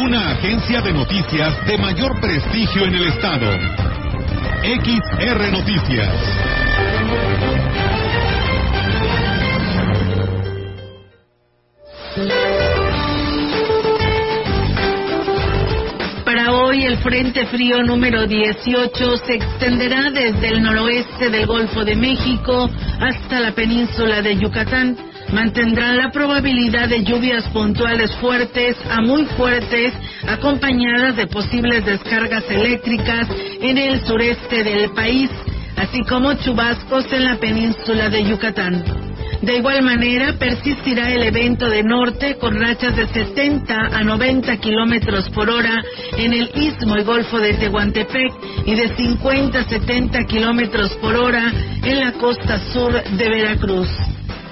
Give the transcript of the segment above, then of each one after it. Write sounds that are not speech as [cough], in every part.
Una agencia de noticias de mayor prestigio en el estado. XR Noticias. Para hoy el Frente Frío número 18 se extenderá desde el noroeste del Golfo de México hasta la península de Yucatán. Mantendrá la probabilidad de lluvias puntuales fuertes a muy fuertes, acompañadas de posibles descargas eléctricas en el sureste del país, así como chubascos en la península de Yucatán. De igual manera, persistirá el evento de norte con rachas de 70 a 90 kilómetros por hora en el istmo y golfo de Tehuantepec y de 50 a 70 kilómetros por hora en la costa sur de Veracruz.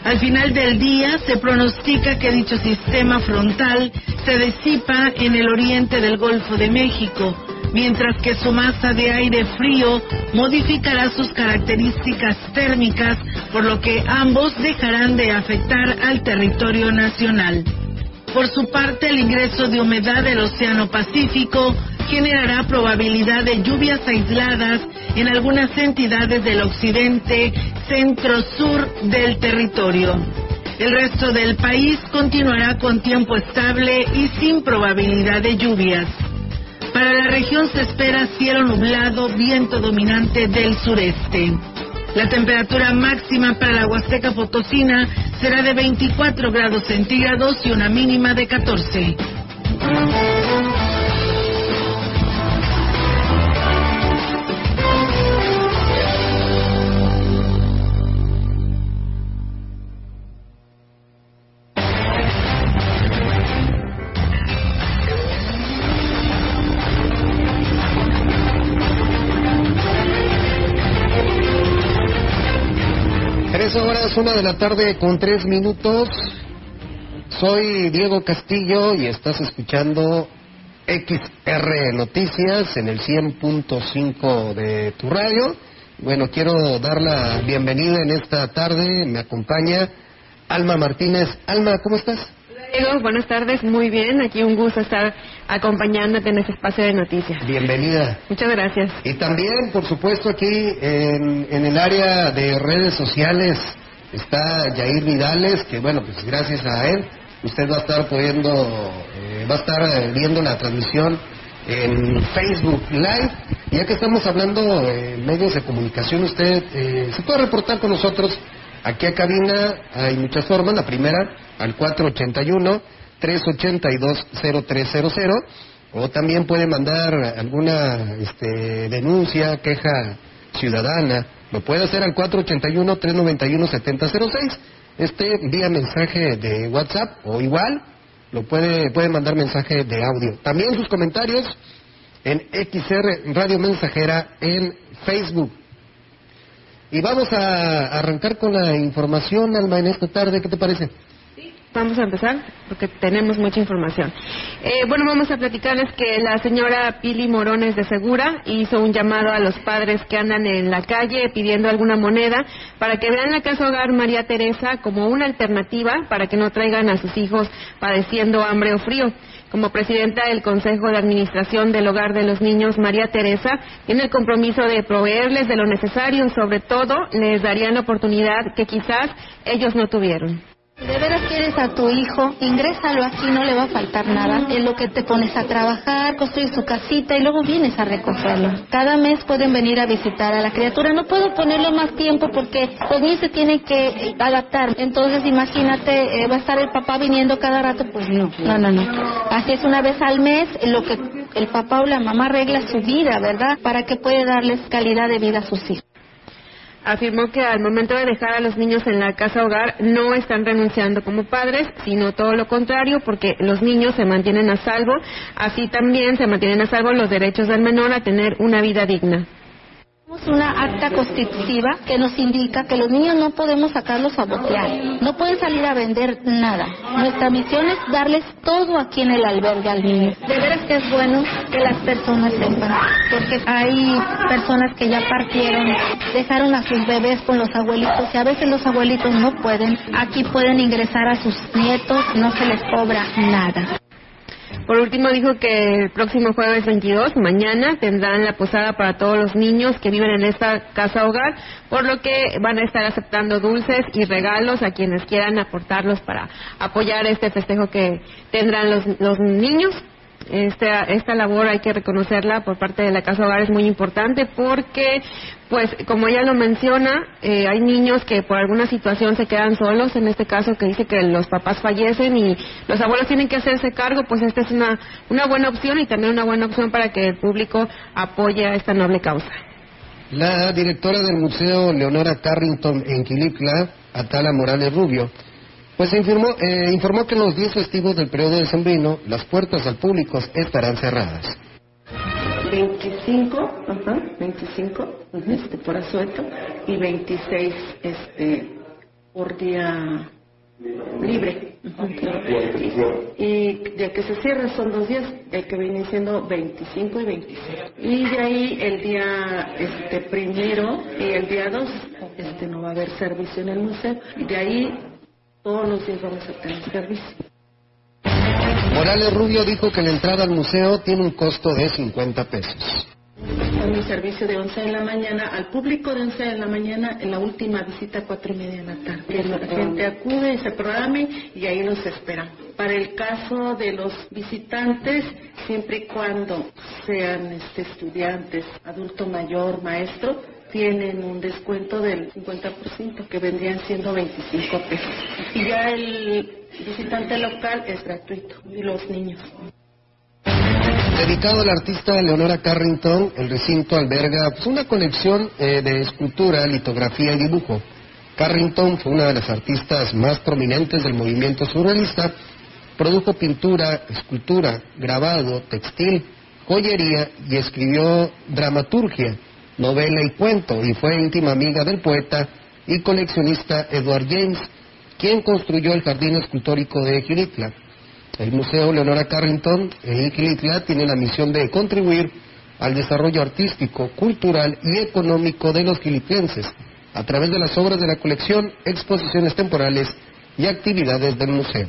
Al final del día se pronostica que dicho sistema frontal se disipa en el oriente del Golfo de México, mientras que su masa de aire frío modificará sus características térmicas, por lo que ambos dejarán de afectar al territorio nacional. Por su parte, el ingreso de humedad del Océano Pacífico generará probabilidad de lluvias aisladas en algunas entidades del occidente, centro-sur del territorio. El resto del país continuará con tiempo estable y sin probabilidad de lluvias. Para la región se espera cielo nublado, viento dominante del sureste. La temperatura máxima para la Huasteca Potosina será de 24 grados centígrados y una mínima de 14. Una de la tarde con tres minutos. Soy Diego Castillo y estás escuchando XR Noticias en el 100.5 de tu radio. Bueno, quiero dar la bienvenida en esta tarde. Me acompaña Alma Martínez. Alma, ¿cómo estás? Diego, buenas tardes, muy bien. Aquí un gusto estar acompañándote en este espacio de noticias. Bienvenida. Muchas gracias. Y también, por supuesto, aquí en, en el área de redes sociales está Jair Vidales, que bueno, pues gracias a él, usted va a estar pudiendo, eh, va a estar eh, viendo la transmisión en Facebook Live. Ya que estamos hablando de medios de comunicación, usted eh, se puede reportar con nosotros aquí a cabina. Hay muchas formas. La primera, al 481-382-0300. O también puede mandar alguna este, denuncia, queja ciudadana. Lo puede hacer al 481-391-7006. Este vía mensaje de WhatsApp o igual lo puede, puede mandar mensaje de audio. También sus comentarios en XR Radio Mensajera en Facebook. Y vamos a arrancar con la información, Alma, en esta tarde. ¿Qué te parece? Vamos a empezar porque tenemos mucha información. Eh, bueno, vamos a platicarles que la señora Pili Morones de Segura hizo un llamado a los padres que andan en la calle pidiendo alguna moneda para que vean la casa hogar María Teresa como una alternativa para que no traigan a sus hijos padeciendo hambre o frío. Como presidenta del Consejo de Administración del Hogar de los Niños, María Teresa, tiene el compromiso de proveerles de lo necesario, sobre todo les darían la oportunidad que quizás ellos no tuvieron. Si de veras quieres a tu hijo, ingrésalo aquí, no le va a faltar nada. En lo que te pones a trabajar, construyes tu casita y luego vienes a recogerlo. Cada mes pueden venir a visitar a la criatura. No puedo ponerle más tiempo porque los niños se tienen que adaptar. Entonces, imagínate, eh, va a estar el papá viniendo cada rato. Pues no, no, no, no. Así es una vez al mes lo que el papá o la mamá arregla su vida, ¿verdad? Para que pueda darles calidad de vida a sus hijos. Afirmó que al momento de dejar a los niños en la casa hogar no están renunciando como padres, sino todo lo contrario, porque los niños se mantienen a salvo, así también se mantienen a salvo los derechos del menor a tener una vida digna. Tenemos una acta constitutiva que nos indica que los niños no podemos sacarlos a botear, no pueden salir a vender nada. Nuestra misión es darles todo aquí en el albergue al niño. De veras que es bueno que las personas sepan, porque hay personas que ya partieron, dejaron a sus bebés con los abuelitos y a veces los abuelitos no pueden. Aquí pueden ingresar a sus nietos, no se les cobra nada. Por último, dijo que el próximo jueves 22, mañana, tendrán la posada para todos los niños que viven en esta casa hogar, por lo que van a estar aceptando dulces y regalos a quienes quieran aportarlos para apoyar este festejo que tendrán los, los niños. Esta, esta labor hay que reconocerla por parte de la Casa Hogar es muy importante porque, pues, como ella lo menciona, eh, hay niños que por alguna situación se quedan solos, en este caso que dice que los papás fallecen y los abuelos tienen que hacerse cargo, pues esta es una, una buena opción y también una buena opción para que el público apoye a esta noble causa. La directora del Museo Leonora Carrington en Quilicla, Atala Morales Rubio, pues informó, eh, informó que en los 10 festivos del periodo de Sembrino las puertas al público estarán cerradas. 25, ajá, 25 este, por asueto y 26 este, por día libre. Y de que se cierra son dos días, el que viene siendo 25 y 26. Y de ahí el día este primero y el día 2 este, no va a haber servicio en el museo. Y de ahí todos los días vamos a tener servicio. Morales Rubio dijo que la entrada al museo tiene un costo de 50 pesos. Con mi servicio de 11 de la mañana al público de 11 de la mañana en la última visita a 4 y media de la tarde. Que la gente acude y se programe y ahí los esperan. Para el caso de los visitantes, siempre y cuando sean este, estudiantes, adulto mayor, maestro, tienen un descuento del 50%, que vendrían siendo 25 pesos. Y ya el visitante local es gratuito, y los niños. Dedicado al artista Leonora Carrington, el recinto alberga pues, una colección eh, de escultura, litografía y dibujo. Carrington fue una de las artistas más prominentes del movimiento surrealista. Produjo pintura, escultura, grabado, textil, joyería y escribió dramaturgia, novela y cuento y fue íntima amiga del poeta y coleccionista Edward James, quien construyó el jardín escultórico de Giritla. El Museo Leonora Carrington en Giritla tiene la misión de contribuir al desarrollo artístico, cultural y económico de los gilitlenses a través de las obras de la colección, exposiciones temporales y actividades del museo.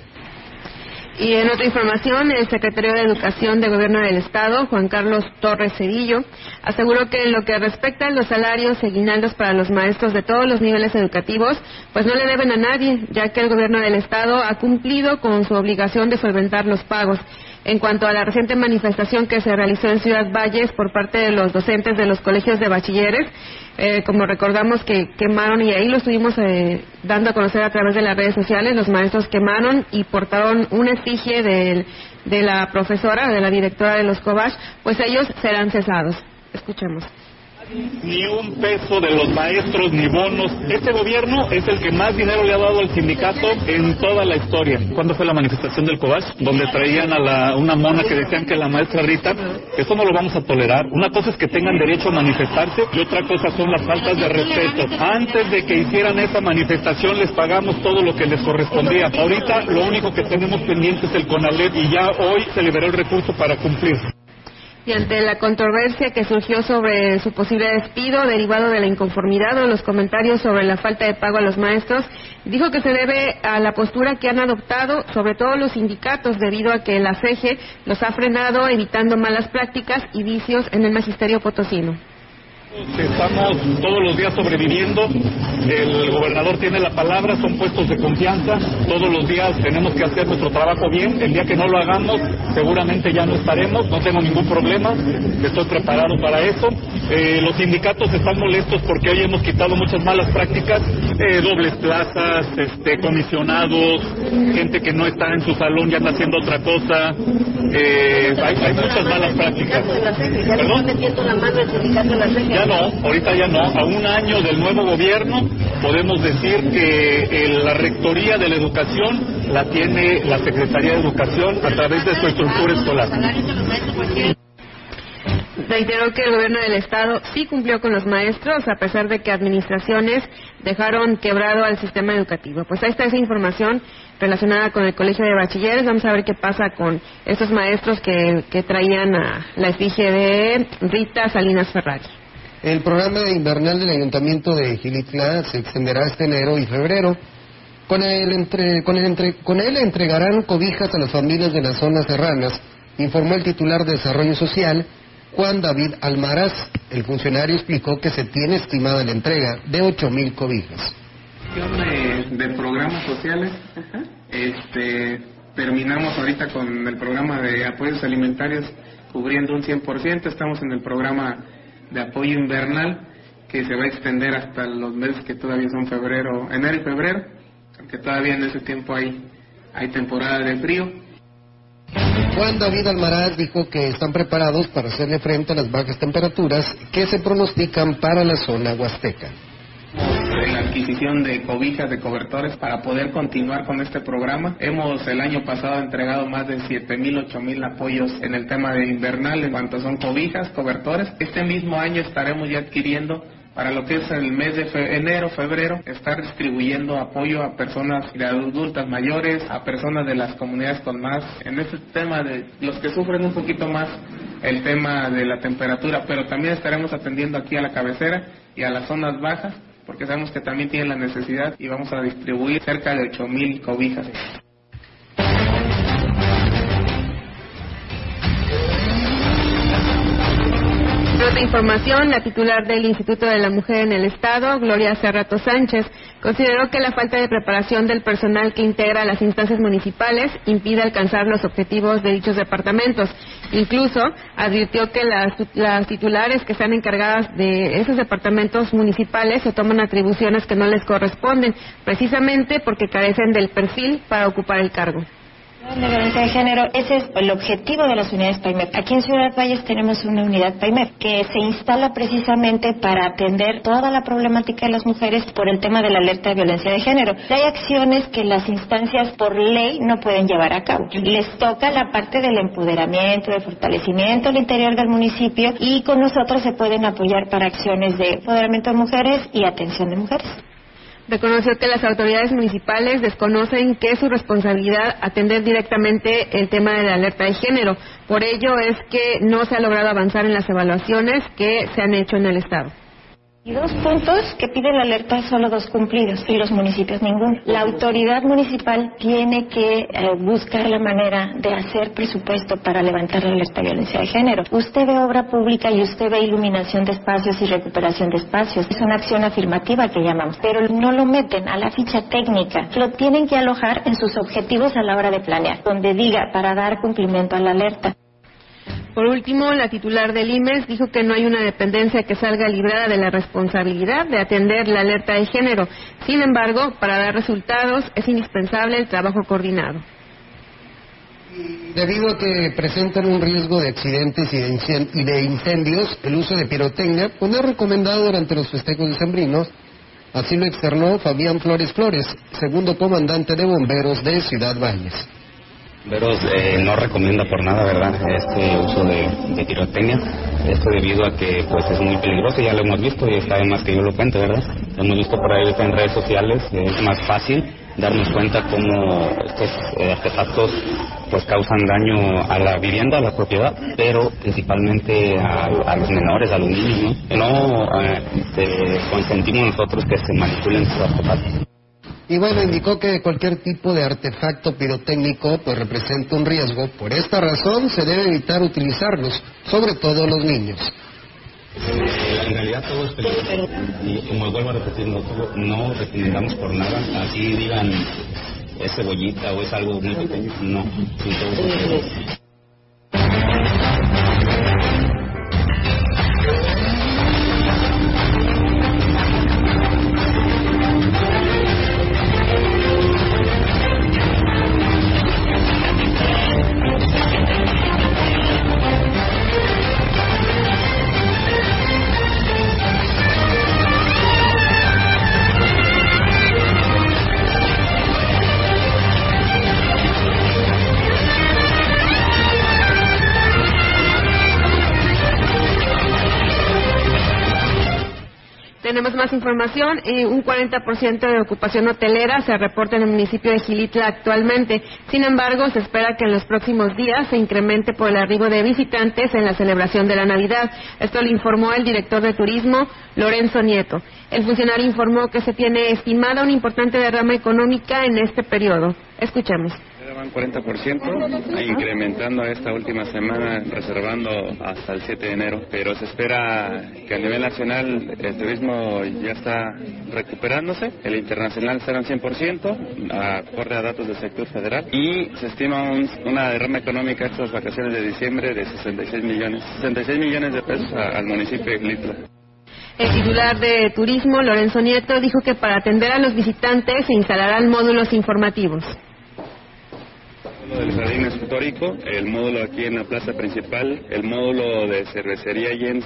Y en otra información, el secretario de Educación de Gobierno del Estado, Juan Carlos Torres Cedillo, aseguró que en lo que respecta a los salarios y aguinaldos para los maestros de todos los niveles educativos, pues no le deben a nadie, ya que el Gobierno del Estado ha cumplido con su obligación de solventar los pagos. En cuanto a la reciente manifestación que se realizó en Ciudad Valles por parte de los docentes de los colegios de bachilleres, eh, como recordamos que quemaron, y ahí lo estuvimos eh, dando a conocer a través de las redes sociales, los maestros quemaron y portaron un efigie de, de la profesora, de la directora de los COBACH, pues ellos serán cesados. Escuchemos ni un peso de los maestros ni bonos. Este gobierno es el que más dinero le ha dado al sindicato en toda la historia. ¿Cuándo fue la manifestación del COBAS? Donde traían a la, una mona que decían que la maestra Rita. Eso no lo vamos a tolerar. Una cosa es que tengan derecho a manifestarse y otra cosa son las faltas de respeto. Antes de que hicieran esa manifestación les pagamos todo lo que les correspondía. Ahorita lo único que tenemos pendiente es el CONALEP y ya hoy se liberó el recurso para cumplir y ante la controversia que surgió sobre su posible despido derivado de la inconformidad o los comentarios sobre la falta de pago a los maestros, dijo que se debe a la postura que han adoptado, sobre todo los sindicatos, debido a que la CEGE los ha frenado evitando malas prácticas y vicios en el magisterio potosino. Estamos todos los días sobreviviendo. El gobernador tiene la palabra, son puestos de confianza. Todos los días tenemos que hacer nuestro trabajo bien. El día que no lo hagamos, seguramente ya no estaremos. No tengo ningún problema. Estoy preparado para eso. Eh, los sindicatos están molestos porque hoy hemos quitado muchas malas prácticas, eh, dobles plazas, este, comisionados, gente que no está en su salón ya anda haciendo otra cosa. Eh, hay, hay, muchas malas prácticas. ¿Perdón? Ya no, ahorita ya no. A un año del nuevo gobierno podemos decir que la Rectoría de la Educación la tiene la Secretaría de Educación a través de su estructura escolar reiteró que el gobierno del estado sí cumplió con los maestros a pesar de que administraciones dejaron quebrado al sistema educativo. Pues ahí está esa información relacionada con el colegio de bachilleres. Vamos a ver qué pasa con estos maestros que, traían a la efigie de Rita Salinas Ferrari. El programa invernal del Ayuntamiento de Gilitla se extenderá este enero y febrero. Con él, con, con él entregarán cobijas a las familias de las zonas serranas, informó el titular de Desarrollo Social, Juan David Almaraz. El funcionario explicó que se tiene estimada la entrega de 8.000 cobijas. De, programas sociales, este, terminamos ahorita con el programa de apoyos alimentarios cubriendo un 100%, estamos en el programa de apoyo invernal que se va a extender hasta los meses que todavía son febrero, enero y febrero, porque todavía en ese tiempo hay, hay temporada de frío Juan David Almaraz dijo que están preparados para hacerle frente a las bajas temperaturas que se pronostican para la zona huasteca. La adquisición de cobijas, de cobertores para poder continuar con este programa. Hemos el año pasado entregado más de 7.000, 8.000 apoyos en el tema de invernal en cuanto son cobijas, cobertores. Este mismo año estaremos ya adquiriendo para lo que es el mes de enero, febrero, estar distribuyendo apoyo a personas de adultas mayores, a personas de las comunidades con más, en este tema de los que sufren un poquito más el tema de la temperatura, pero también estaremos atendiendo aquí a la cabecera y a las zonas bajas, porque sabemos que también tienen la necesidad y vamos a distribuir cerca de 8.000 cobijas. Otra información, la titular del Instituto de la Mujer en el Estado, Gloria Cerrato Sánchez, consideró que la falta de preparación del personal que integra las instancias municipales impide alcanzar los objetivos de dichos departamentos. Incluso advirtió que las, las titulares que están encargadas de esos departamentos municipales se toman atribuciones que no les corresponden, precisamente porque carecen del perfil para ocupar el cargo de violencia de género, ese es el objetivo de las unidades PAIMEP. Aquí en Ciudad Valles tenemos una unidad PAIMEP que se instala precisamente para atender toda la problemática de las mujeres por el tema de la alerta de violencia de género. Hay acciones que las instancias por ley no pueden llevar a cabo. Les toca la parte del empoderamiento, del fortalecimiento al interior del municipio y con nosotros se pueden apoyar para acciones de empoderamiento de mujeres y atención de mujeres reconoció que las autoridades municipales desconocen que es su responsabilidad atender directamente el tema de la alerta de género. Por ello es que no se ha logrado avanzar en las evaluaciones que se han hecho en el Estado. Y dos puntos que pide la alerta, solo dos cumplidos y los municipios ninguno. La autoridad municipal tiene que eh, buscar la manera de hacer presupuesto para levantar la alerta de violencia de género. Usted ve obra pública y usted ve iluminación de espacios y recuperación de espacios. Es una acción afirmativa que llamamos, pero no lo meten a la ficha técnica. Lo tienen que alojar en sus objetivos a la hora de planear, donde diga para dar cumplimiento a la alerta. Por último, la titular del IMES dijo que no hay una dependencia que salga librada de la responsabilidad de atender la alerta de género. Sin embargo, para dar resultados es indispensable el trabajo coordinado. Debido a que presentan un riesgo de accidentes y de incendios, el uso de pirotecnia pues no es recomendado durante los festejos decembrinos. Así lo externó Fabián Flores Flores, segundo comandante de bomberos de Ciudad Valles. Veros eh, no recomienda por nada, ¿verdad?, este uso de, de. Esto debido a que pues es muy peligroso, ya lo hemos visto y está más que yo lo cuente, ¿verdad? Lo hemos visto por ahí en redes sociales, es más fácil darnos cuenta cómo estos eh, artefactos pues causan daño a la vivienda, a la propiedad, pero principalmente a, los menores, a los niños, ¿no? No eh, consentimos nosotros que se manipulen estos artefactos. Y bueno, indicó que cualquier tipo de artefacto pirotécnico pues representa un riesgo. Por esta razón se debe evitar utilizarlos, sobre todo los niños. En realidad todo es peligroso y como vuelvo a repetir, no, no recomendamos por nada, así digan es cebollita o es algo muy pequeño, no, todo tenemos más información. y un 40% de ocupación hotelera se reporta en el municipio de Gilitla actualmente. Sin embargo, se espera que en los próximos días se incremente por el arribo de visitantes en la celebración de la Navidad. Esto lo informó el director de turismo, Lorenzo Nieto. El funcionario informó que se tiene estimada una importante derrama económica en este periodo. Escuchemos van 40%, incrementando esta última semana, reservando hasta el 7 de enero. Pero se espera que a nivel nacional el turismo ya está recuperándose, el internacional será un 100%, acorde a datos del sector federal, y se estima una derrama económica estas vacaciones de diciembre de 66 millones, 66 millones de pesos al municipio de Glitla. El titular de Turismo, Lorenzo Nieto, dijo que para atender a los visitantes se instalarán módulos informativos del jardín escultórico, el módulo aquí en la plaza principal, el módulo de cervecería Jens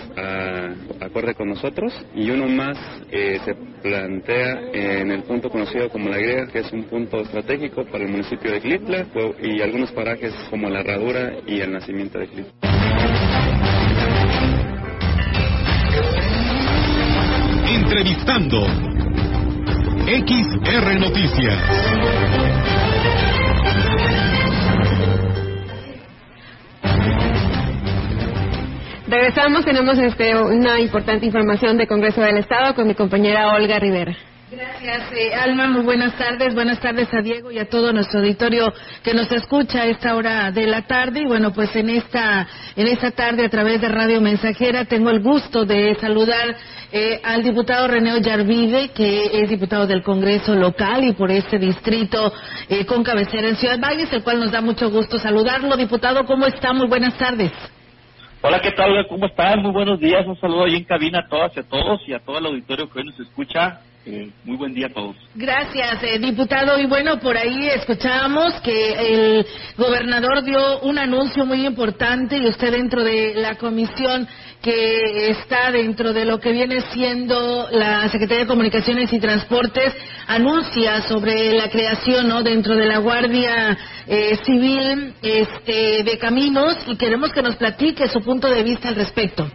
acorde con nosotros y uno más eh, se plantea en el punto conocido como La Griega, que es un punto estratégico para el municipio de Clitla y algunos parajes como La Herradura y el nacimiento de Clitla. Entrevistando XR Noticias. Regresamos, tenemos este, una importante información de Congreso del Estado con mi compañera Olga Rivera. Gracias, eh, Alma. Muy buenas tardes. Buenas tardes a Diego y a todo nuestro auditorio que nos escucha a esta hora de la tarde. Y bueno, pues en esta, en esta tarde a través de Radio Mensajera tengo el gusto de saludar eh, al diputado René Ollarvide, que es diputado del Congreso local y por este distrito eh, con cabecera en Ciudad Valles, el cual nos da mucho gusto saludarlo. Diputado, ¿cómo está? Muy buenas tardes. Hola, ¿qué tal? ¿Cómo están? Muy buenos días. Un saludo ahí en cabina a todas y a todos y a todo el auditorio que hoy nos escucha. Eh, muy buen día a todos. Gracias, eh, diputado. Y bueno, por ahí escuchábamos que el gobernador dio un anuncio muy importante y usted dentro de la comisión que está dentro de lo que viene siendo la Secretaría de Comunicaciones y Transportes anuncia sobre la creación ¿no? dentro de la Guardia eh, Civil este, de Caminos y queremos que nos platique su punto de vista al respecto.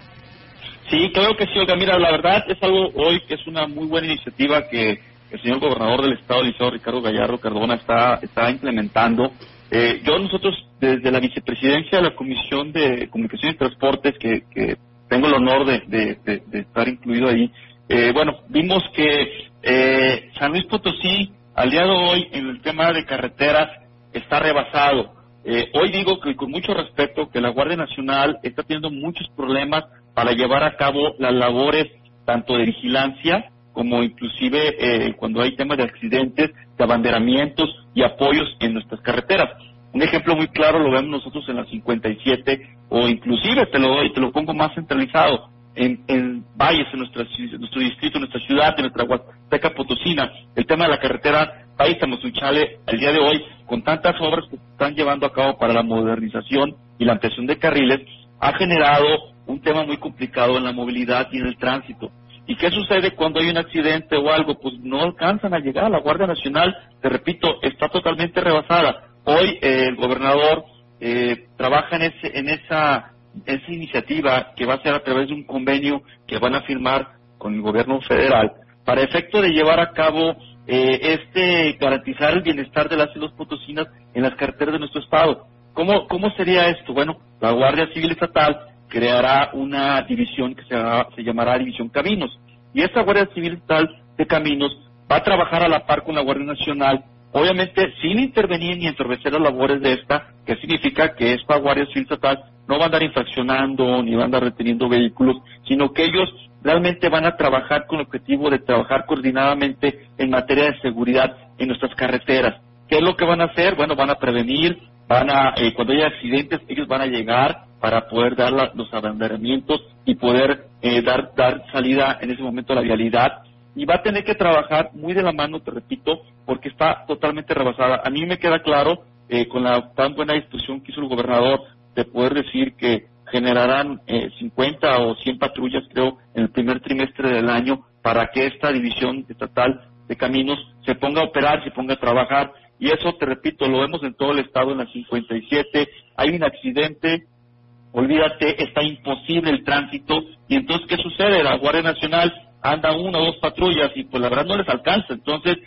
Sí, creo que sí, Olga. Mira, la verdad es algo hoy que es una muy buena iniciativa que el señor gobernador del estado, Liceo Ricardo Gallardo Cardona, está, está implementando. Eh, yo, nosotros, desde la vicepresidencia de la Comisión de Comunicación y Transportes, que, que tengo el honor de, estar incluido ahí, eh, bueno, vimos que eh, San Luis Potosí, al día de hoy, en el tema de carreteras, está rebasado. Eh, hoy digo que con mucho respeto que la Guardia Nacional está teniendo muchos problemas para llevar a cabo las labores tanto de vigilancia como inclusive eh, cuando hay temas de accidentes, de abanderamientos y apoyos en nuestras carreteras. Un ejemplo muy claro lo vemos nosotros en la 57 o inclusive te lo doy, te lo pongo más centralizado en, en valles, en, nuestra, nuestro distrito, en nuestra ciudad, en nuestra Huasteca Potosina, el tema de la carretera País Tamosunchale, al día de hoy, con tantas obras que se están llevando a cabo para la modernización y la ampliación de carriles, ha generado un tema muy complicado en la movilidad y en el tránsito. ¿Y qué sucede cuando hay un accidente o algo? Pues no alcanzan a llegar. La Guardia Nacional, te repito, está totalmente rebasada. Hoy eh, el gobernador eh, trabaja en, ese, en esa, esa iniciativa que va a ser a través de un convenio que van a firmar con el gobierno federal para efecto de llevar a cabo eh, este garantizar el bienestar de las y los potosinas en las carreteras de nuestro estado. ¿Cómo, ¿Cómo sería esto? Bueno, la Guardia Civil Estatal creará una división que se, llamará División Caminos. Y esta Guardia Civil Estatal de Caminos va a trabajar a la par con la Guardia Nacional, obviamente sin intervenir ni entorpecer las labores de esta, que significa que esta Guardia Civil Estatal no va a andar infraccionando ni va a andar reteniendo vehículos, sino que ellos realmente van a trabajar con el objetivo de trabajar coordinadamente en materia de seguridad en nuestras carreteras. ¿Qué es lo que van a hacer? Bueno, van a prevenir, van a, eh, cuando haya accidentes, ellos van a llegar para poder dar los abanderamientos y poder eh, dar, dar salida en ese momento a la vialidad. Y va a tener que trabajar muy de la mano, te repito, porque está totalmente rebasada. A mí me queda claro, eh, con la tan buena disposición que hizo el gobernador, de poder decir que generarán eh, 50 o 100 patrullas, creo, en el primer trimestre del año para que esta división estatal de caminos se ponga a operar, se ponga a trabajar y eso, te repito, lo vemos en todo el estado en la 57. Hay un accidente, olvídate, está imposible el tránsito. Y entonces, ¿qué sucede? La Guardia Nacional anda una o dos patrullas y pues la verdad no les alcanza. Entonces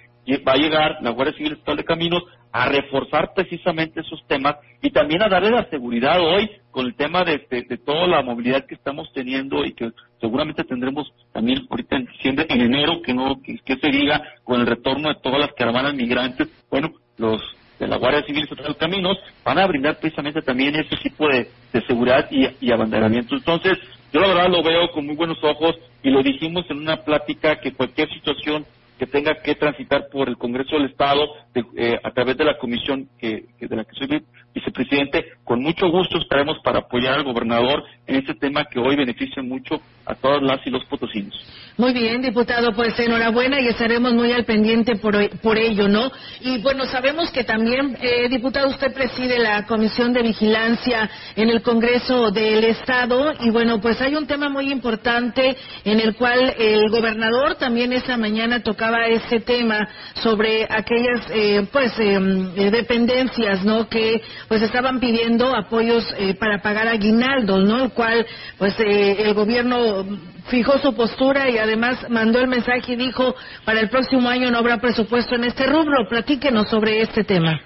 va a llegar la Guardia Civil Estatal de Caminos a reforzar precisamente esos temas y también a darle la seguridad hoy con el tema de, de, toda la movilidad que estamos teniendo y que seguramente tendremos también ahorita en diciembre, en enero, que no que, se diga con el retorno de todas las caravanas migrantes, bueno, los de la Guardia Civil Estatal de Caminos van a brindar precisamente también ese tipo de, seguridad y, y abanderamiento. Entonces, yo la verdad lo veo con muy buenos ojos y lo dijimos en una plática que cualquier situación que tenga que transitar por el Congreso del Estado eh, a través de la comisión que, de la que soy vicepresidente, con mucho gusto estaremos para apoyar al gobernador en este tema que hoy beneficia mucho a todas las y los potosinos. Muy bien, diputado, pues enhorabuena y estaremos muy al pendiente por, por ello, ¿no? Y bueno, sabemos que también, eh, diputado, usted preside la Comisión de Vigilancia en el Congreso del Estado y bueno, pues hay un tema muy importante en el cual el gobernador también esa mañana tocaba ese tema sobre aquellas, eh, pues, em, eh, dependencias, ¿no? Que pues estaban pidiendo apoyos eh, para pagar aguinaldos, ¿no? Cual, pues, el gobierno fijó su postura y además mandó el mensaje y dijo para el próximo año no habrá presupuesto en este rubro. Platíquenos sobre este tema.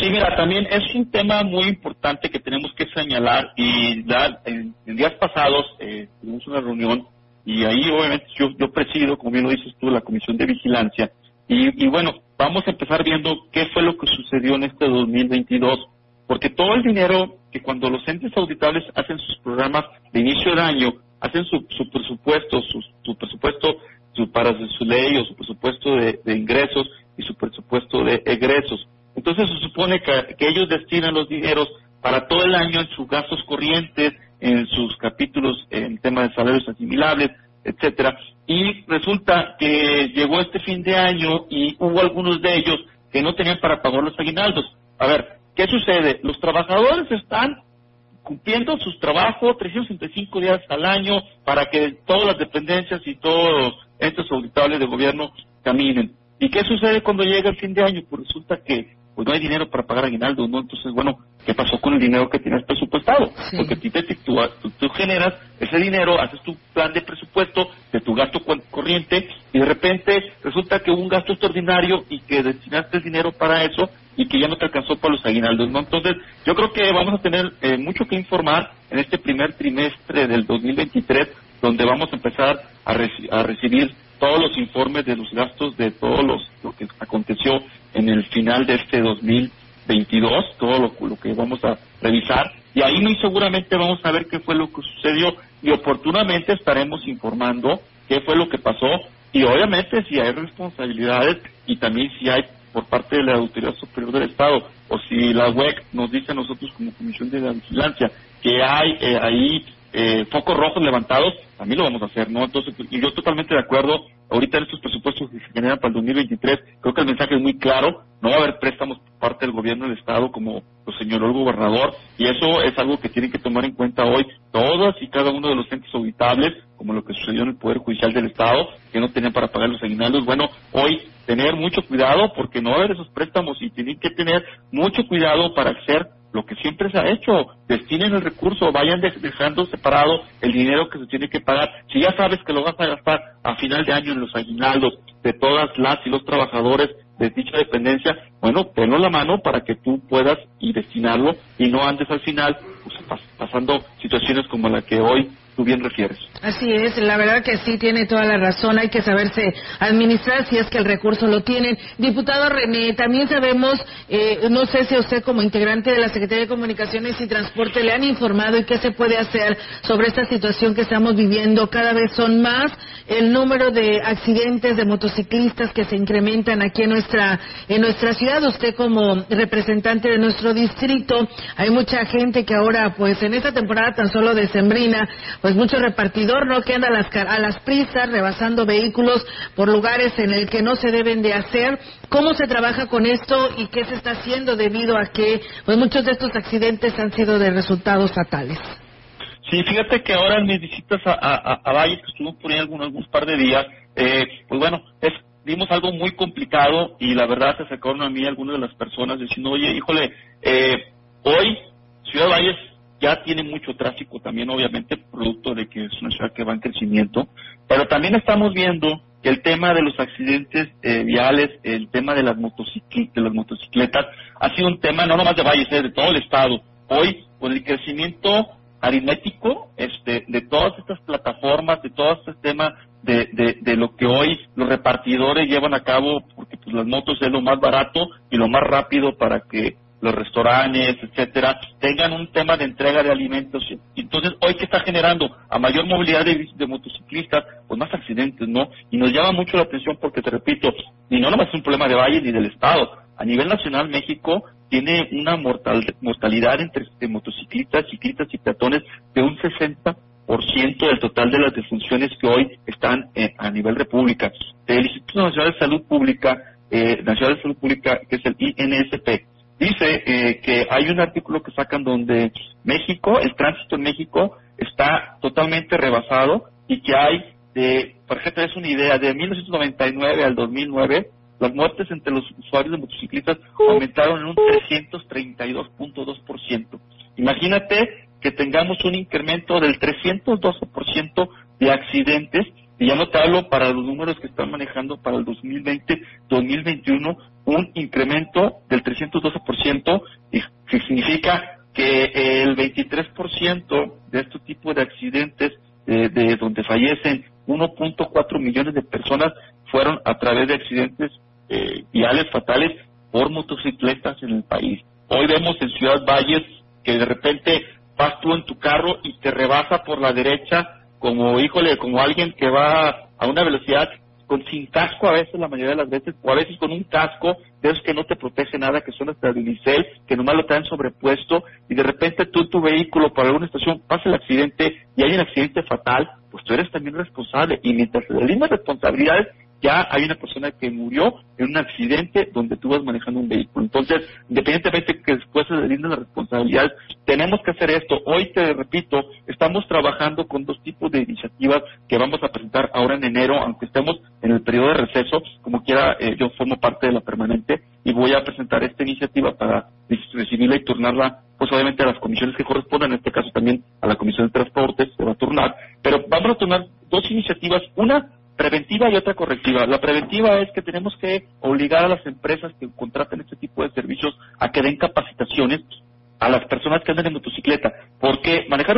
Sí, mira, también es un tema muy importante que tenemos que señalar y dar, en, días pasados eh, tuvimos una reunión y ahí obviamente yo, yo presido, como bien lo dices tú, la Comisión de Vigilancia y, y bueno, vamos a empezar viendo qué fue lo que sucedió en este 2022 porque todo el dinero que cuando los entes auditables hacen sus programas de inicio de año hacen su, presupuesto, su, presupuesto para su ley o su presupuesto de, ingresos y su presupuesto de egresos. Entonces se supone que, ellos destinan los dineros para todo el año en sus gastos corrientes, en sus capítulos en tema de salarios asimilables, etcétera. Y resulta que llegó este fin de año y hubo algunos de ellos que no tenían para pagar los aguinaldos. A ver, ¿qué sucede? Los trabajadores están cumpliendo sus trabajos 365 días al año para que todas las dependencias y todos estos auditables de gobierno caminen. ¿Y qué sucede cuando llega el fin de año? Pues resulta que pues no hay dinero para pagar aguinaldo, ¿no? Entonces, bueno, ¿qué pasó con el dinero que tienes presupuestado? Porque tú, tú, generas ese dinero, haces tu plan de presupuesto de tu gasto corriente y de repente resulta que hubo un gasto extraordinario y que destinaste dinero para eso y que ya no te alcanzó para los aguinaldos, ¿no? Entonces, yo creo que vamos a tener eh, mucho que informar en este primer trimestre del 2023, donde vamos a empezar a, a recibir todos los informes de los gastos de todos los lo que aconteció en el final de este 2022, todo lo, lo que vamos a revisar. Y ahí muy seguramente vamos a ver qué fue lo que sucedió. Y oportunamente estaremos informando qué fue lo que pasó. Y obviamente si hay responsabilidades y también si hay por parte de la Autoridad Superior del Estado o si la WEC nos dice a nosotros como Comisión de Vigilancia que hay eh, ahí eh, focos rojos levantados, también lo vamos a hacer, ¿no? Entonces, y yo totalmente de acuerdo, ahorita en estos presupuestos que se generan para el 2023, creo que el mensaje es muy claro, no va a haber préstamos por parte del gobierno del Estado como lo señaló el gobernador, y eso es algo que tienen que tomar en cuenta hoy todas y cada uno de los entes auditables, como lo que sucedió en el Poder Judicial del Estado, que no tenían para pagar los aguinaldos. Bueno, hoy tener mucho cuidado porque no va a haber esos préstamos y tienen que tener mucho cuidado para hacer lo que siempre se ha hecho, destinen el recurso, vayan dejando separado el dinero que se tiene que pagar. Si ya sabes que lo vas a gastar a final de año en los aguinaldos de todas las y los trabajadores de dicha dependencia, bueno, tenlo la mano para que tú puedas y destinarlo y no andes al final pues, pasando situaciones como la que hoy tú bien refieres. Así es, la verdad que sí tiene toda la razón, hay que saberse administrar si es que el recurso lo tienen. Diputado René, también sabemos, eh, no sé si usted como integrante de la Secretaría de Comunicaciones y Transporte le han informado y qué se puede hacer sobre esta situación que estamos viviendo. Cada vez son más el número de accidentes de motociclistas que se incrementan aquí en nuestra, en nuestra ciudad. Usted como representante de nuestro distrito, hay mucha gente que ahora, pues en esta temporada tan solo decembrina, pues mucho repartidor no que anda a las, a las prisas rebasando vehículos por lugares en el que no se deben de hacer. ¿Cómo se trabaja con esto y qué se está haciendo debido a que pues muchos de estos accidentes han sido de resultados fatales? Sí, fíjate que ahora en mis visitas a, a, a Valle, que estuvo por ahí algunos, algunos par de días, eh, pues bueno, es, vimos algo muy complicado y la verdad se acercaron a mí algunas de las personas diciendo, oye, híjole, eh, hoy Ciudad Valles ya tiene mucho tráfico también, obviamente, producto de que es una ciudad que va en crecimiento, pero también estamos viendo que el tema de los accidentes eh, viales, el tema de las, de las motocicletas, ha sido un tema no nomás de Valles, de todo el estado. Hoy, con el crecimiento aritmético este, de todas estas plataformas, de todo este tema de, de, de, lo que hoy los repartidores llevan a cabo, porque pues las motos es lo más barato y lo más rápido para que los restaurantes, etcétera, tengan un tema de entrega de alimentos. Entonces, hoy que está generando a mayor movilidad de, motociclistas, pues más accidentes, ¿no? Y nos llama mucho la atención porque, te repito, y no nomás es un problema de Valle ni del Estado. A nivel nacional, México tiene una mortal, mortalidad entre motociclistas, ciclistas y peatones de un 60% del total de las defunciones que hoy están eh, a nivel república. El Instituto Nacional de Salud Pública, eh, Nacional de Salud Pública, que es el INSP, dice eh, que hay un artículo que sacan donde México, el tránsito en México está totalmente rebasado y que hay, de, por ejemplo, es una idea, de 1999 al 2009, las muertes entre los usuarios de motociclistas aumentaron en un 332.2%. Imagínate que tengamos un incremento del 312% de accidentes y ya no para los números que están manejando para el 2020-2021, un incremento del 312%, que significa que el 23% de este tipo de accidentes eh, de donde fallecen 1.4 millones de personas fueron a través de accidentes eh, viales fatales por motocicletas en el país. Hoy vemos en Ciudad Valles que de repente vas tú en tu carro y te rebasa por la derecha como, híjole, como alguien que va a una velocidad con sin casco a veces, la mayoría de las veces, o a veces con un casco de esos que no te protege nada, que son estabilicel, que nomás lo traen sobrepuesto, y de repente tú tu vehículo por alguna estación pasa el accidente y hay un accidente fatal, pues tú eres también responsable. Y mientras te mismas responsabilidades, ya hay una persona que murió en un accidente donde tú vas manejando un vehículo. Entonces, independientemente que después se den las responsabilidades, tenemos que hacer esto. Hoy, te repito, estamos trabajando con dos tipos de iniciativas que vamos a presentar ahora en enero, aunque estemos en el periodo de receso, como quiera, eh, yo formo parte de la permanente y voy a presentar esta iniciativa para recibirla y turnarla, pues obviamente a las comisiones que correspondan, en este caso también a la Comisión de Transportes, se va a turnar, pero vamos a turnar dos iniciativas, una preventiva y otra correctiva. La preventiva es que tenemos que obligar a las empresas que contraten este tipo de servicios a que den capacitaciones a las personas que andan en motocicleta, porque manejar,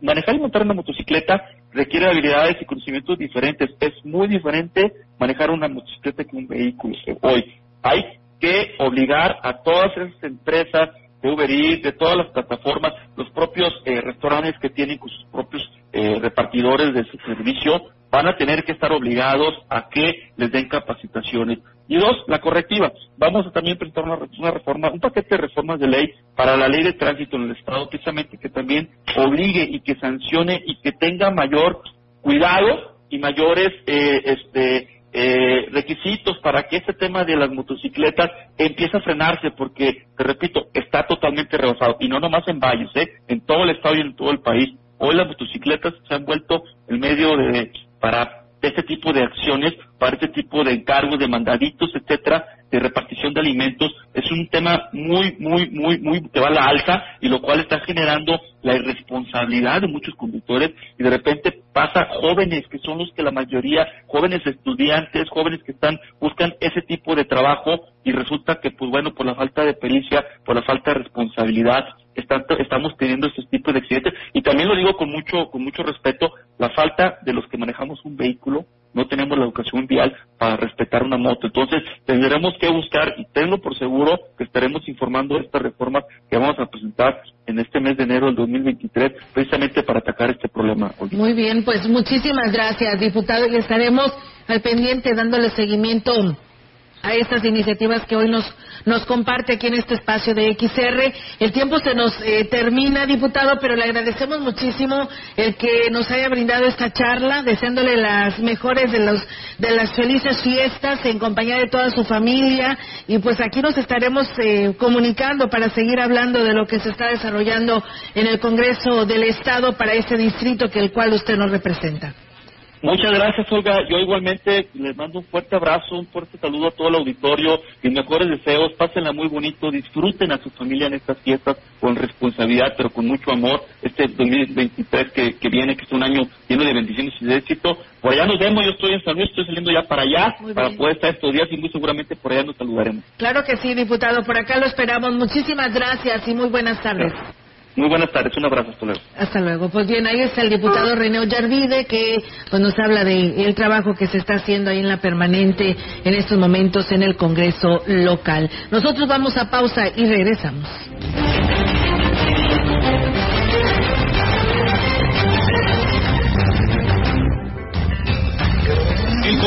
manejar y montar una motocicleta requiere habilidades y conocimientos diferentes. Es muy diferente manejar una motocicleta que un vehículo. Hoy hay que obligar a todas esas empresas de Uber Eats, de todas las plataformas, los propios eh, restaurantes que tienen sus propios eh, repartidores de su servicio, van a tener que estar obligados a que les den capacitaciones. Y dos, la correctiva. Vamos a también presentar una, reforma, un paquete de reformas de ley para la ley de tránsito en el Estado, precisamente que también obligue y que sancione y que tenga mayor cuidado y mayores eh, este, eh, requisitos para que este tema de las motocicletas empiece a frenarse, porque, te repito, está totalmente rebasado. Y no nomás en Valles, ¿eh? en todo el Estado y en todo el país. Hoy las motocicletas se han vuelto el medio de para este tipo de acciones, para este tipo de encargos, de mandaditos, etcétera, de repartición de alimentos, es un tema muy, muy, muy, muy que va a la alza y lo cual está generando la irresponsabilidad de muchos conductores y de repente pasa jóvenes que son los que la mayoría, jóvenes estudiantes, jóvenes que están, buscan ese tipo de trabajo y resulta que pues bueno, por la falta de pericia, por la falta de responsabilidad, estamos teniendo estos tipos de accidentes y también lo digo con mucho, con mucho respeto, la falta de los que manejamos un vehículo no tenemos la educación vial para respetar una moto. Entonces, tendremos que buscar, y tengo por seguro que estaremos informando estas reformas que vamos a presentar en este mes de enero del 2023, precisamente para atacar este problema. Muy bien, pues muchísimas gracias, diputado, y estaremos al pendiente dándole seguimiento a estas iniciativas que hoy nos, nos comparte aquí en este espacio de XR. El tiempo se nos eh, termina, diputado, pero le agradecemos muchísimo el que nos haya brindado esta charla, deseándole las mejores de, los, de las felices fiestas en compañía de toda su familia. Y pues aquí nos estaremos eh, comunicando para seguir hablando de lo que se está desarrollando en el Congreso del Estado para este distrito que el cual usted nos representa. Muchas gracias, Olga. Yo igualmente les mando un fuerte abrazo, un fuerte saludo a todo el auditorio, mis mejores deseos, pásenla muy bonito, disfruten a su familia en estas fiestas con responsabilidad, pero con mucho amor. Este 2023 que, que viene, que es un año lleno de bendiciones y de éxito. Por allá nos vemos, yo estoy en San Luis, estoy saliendo ya para allá, para poder estar estos días y muy seguramente por allá nos saludaremos. Claro que sí, diputado, por acá lo esperamos. Muchísimas gracias y muy buenas tardes. Muy buenas tardes, un abrazo, hasta luego. Hasta luego. Pues bien, ahí está el diputado René Ollarvide que pues, nos habla de el trabajo que se está haciendo ahí en la permanente en estos momentos en el Congreso local. Nosotros vamos a pausa y regresamos.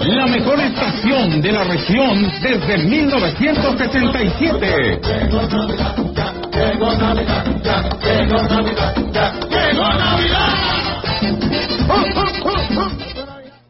la mejor estación de la región desde 1967. Llegó Navidad, llegó Navidad, llegó Navidad.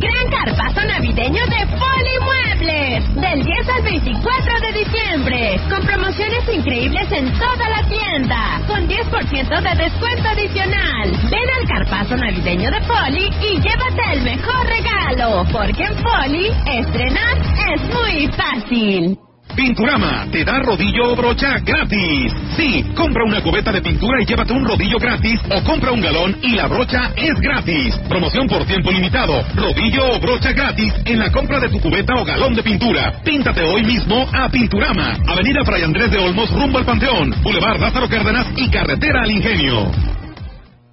Gran carpazo navideño de Foli Muebles. Del 10 al 24 de diciembre. Con promociones increíbles en toda la tienda. Con 10% de descuento adicional. Ven al carpazo navideño de Foli y llévate el mejor regalo. Porque en Foli, estrenar es muy fácil. Pinturama te da rodillo o brocha gratis. Sí, compra una cubeta de pintura y llévate un rodillo gratis o compra un galón y la brocha es gratis. Promoción por tiempo limitado. Rodillo o brocha gratis en la compra de tu cubeta o galón de pintura. Píntate hoy mismo a Pinturama. Avenida Fray Andrés de Olmos rumbo al Panteón. Boulevard Lázaro Cárdenas y Carretera al Ingenio.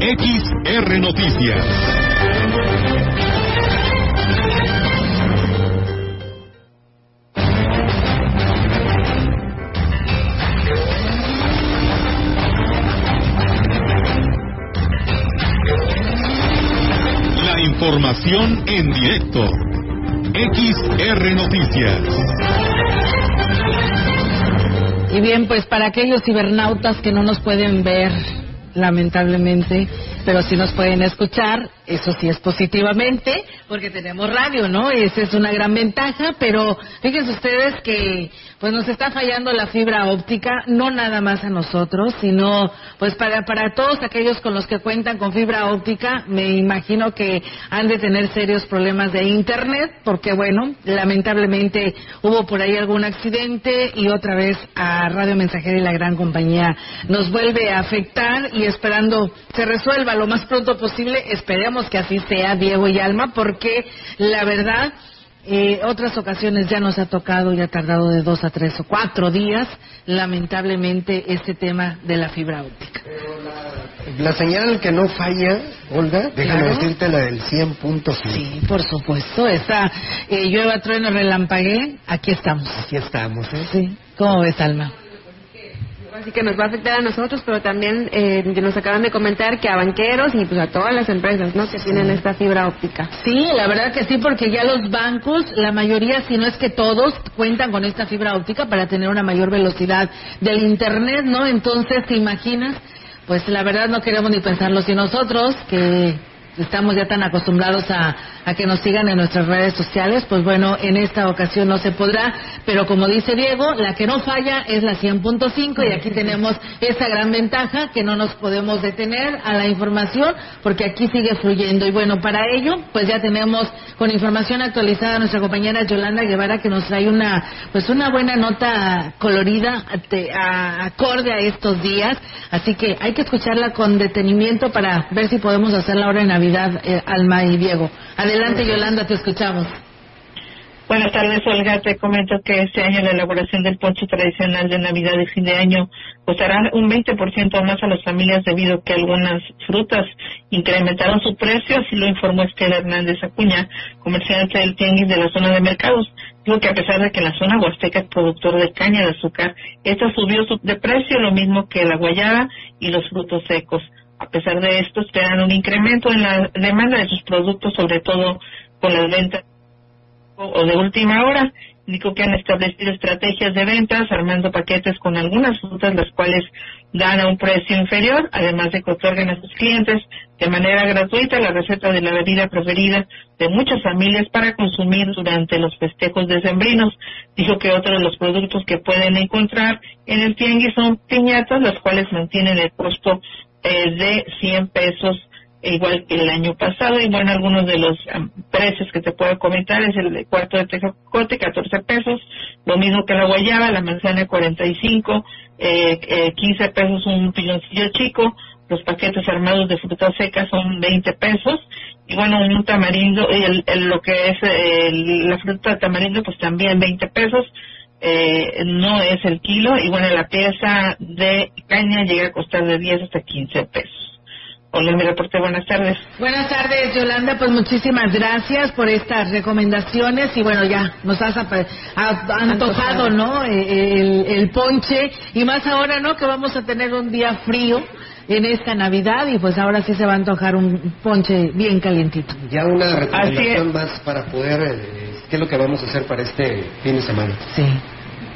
XR Noticias. La información en directo. XR Noticias. Y bien, pues para aquellos cibernautas que no nos pueden ver, lamentablemente, pero sí nos pueden escuchar, eso sí es positivamente, porque tenemos radio, ¿no? Esa es una gran ventaja, pero fíjense ustedes que pues nos está fallando la fibra óptica, no nada más a nosotros, sino pues para, para todos aquellos con los que cuentan con fibra óptica, me imagino que han de tener serios problemas de internet, porque bueno, lamentablemente hubo por ahí algún accidente y otra vez a Radio Mensajera y la gran compañía nos vuelve a afectar y esperando se resuelva lo más pronto posible, esperemos que así sea, Diego y Alma, porque la verdad, eh, otras ocasiones ya nos ha tocado y ha tardado de dos a tres o cuatro días, lamentablemente, este tema de la fibra óptica. La señal que no falla, Olga, déjame Claro. decirte la del 100.5. Sí, por supuesto, esa eh, llueva, trueno, relampaguee, aquí estamos. Aquí estamos, ¿eh? Sí, ¿cómo ves, Alma? Así que nos va a afectar a nosotros, pero también eh, nos acaban de comentar que a banqueros y pues a todas las empresas, ¿no? Que tienen esta fibra óptica. Sí, la verdad que sí, porque ya los bancos, la mayoría, si no es que todos, cuentan con esta fibra óptica para tener una mayor velocidad del internet, ¿no? Entonces, ¿te imaginas? Pues la verdad no queremos ni pensarlo si nosotros que estamos ya tan acostumbrados a, a, que nos sigan en nuestras redes sociales, pues bueno, en esta ocasión no se podrá, pero como dice Diego, la que no falla es la 100.5 y aquí tenemos esa gran ventaja que no nos podemos detener a la información porque aquí sigue fluyendo. Y bueno, para ello, pues ya tenemos con información actualizada a nuestra compañera Yolanda Guevara que nos trae una pues una buena nota colorida acorde a estos días, así que hay que escucharla con detenimiento para ver si podemos hacerla ahora en Navidad, eh, Alma y Diego. Yolanda, te escuchamos. Buenas tardes, Olga. Te comento que este año la elaboración del ponche tradicional de Navidad y fin de año costará un 20% más a las familias debido a que algunas frutas incrementaron su precio, así lo informó Estela Hernández Acuña, comerciante del Tianguis de la zona de mercados. Dijo que a pesar de que la zona huasteca es productor de caña de azúcar, esta subió de precio lo mismo que la guayaba y los frutos secos. A pesar de esto, esperan un incremento en la demanda de sus productos, sobre todo con las ventas o de última hora. Indicó que han establecido estrategias de ventas, armando paquetes con algunas frutas, las cuales dan a un precio inferior, además de que otorgan a sus clientes de manera gratuita la receta de la bebida preferida de muchas familias para consumir durante los festejos decembrinos. Dijo que otro de los productos que pueden encontrar en el tianguis son piñatas, las cuales mantienen el costo eh, de 100 pesos igual que el año pasado y bueno algunos de los precios que te puedo comentar es el cuarto de tejocote 14 pesos lo mismo que la guayaba la manzana 45 eh, eh, 15 pesos un piloncillo chico los paquetes armados de frutas secas son 20 pesos y bueno un tamarindo el, el, lo que es el, la fruta tamarindo pues también 20 pesos eh, no es el kilo y bueno la pieza de caña llega a costar de 10 hasta 15 pesos Hola, mi reporte, buenas tardes. Buenas tardes, Yolanda, pues muchísimas gracias por estas recomendaciones y bueno, ya nos has antojado, ¿no? Eh, el, el, ponche y más ahora, ¿no? Que vamos a tener un día frío en esta Navidad y pues ahora sí se va a antojar un ponche bien calientito. Ya una recomendación más para poder, eh, ¿qué es lo que vamos a hacer para este fin de semana? Sí.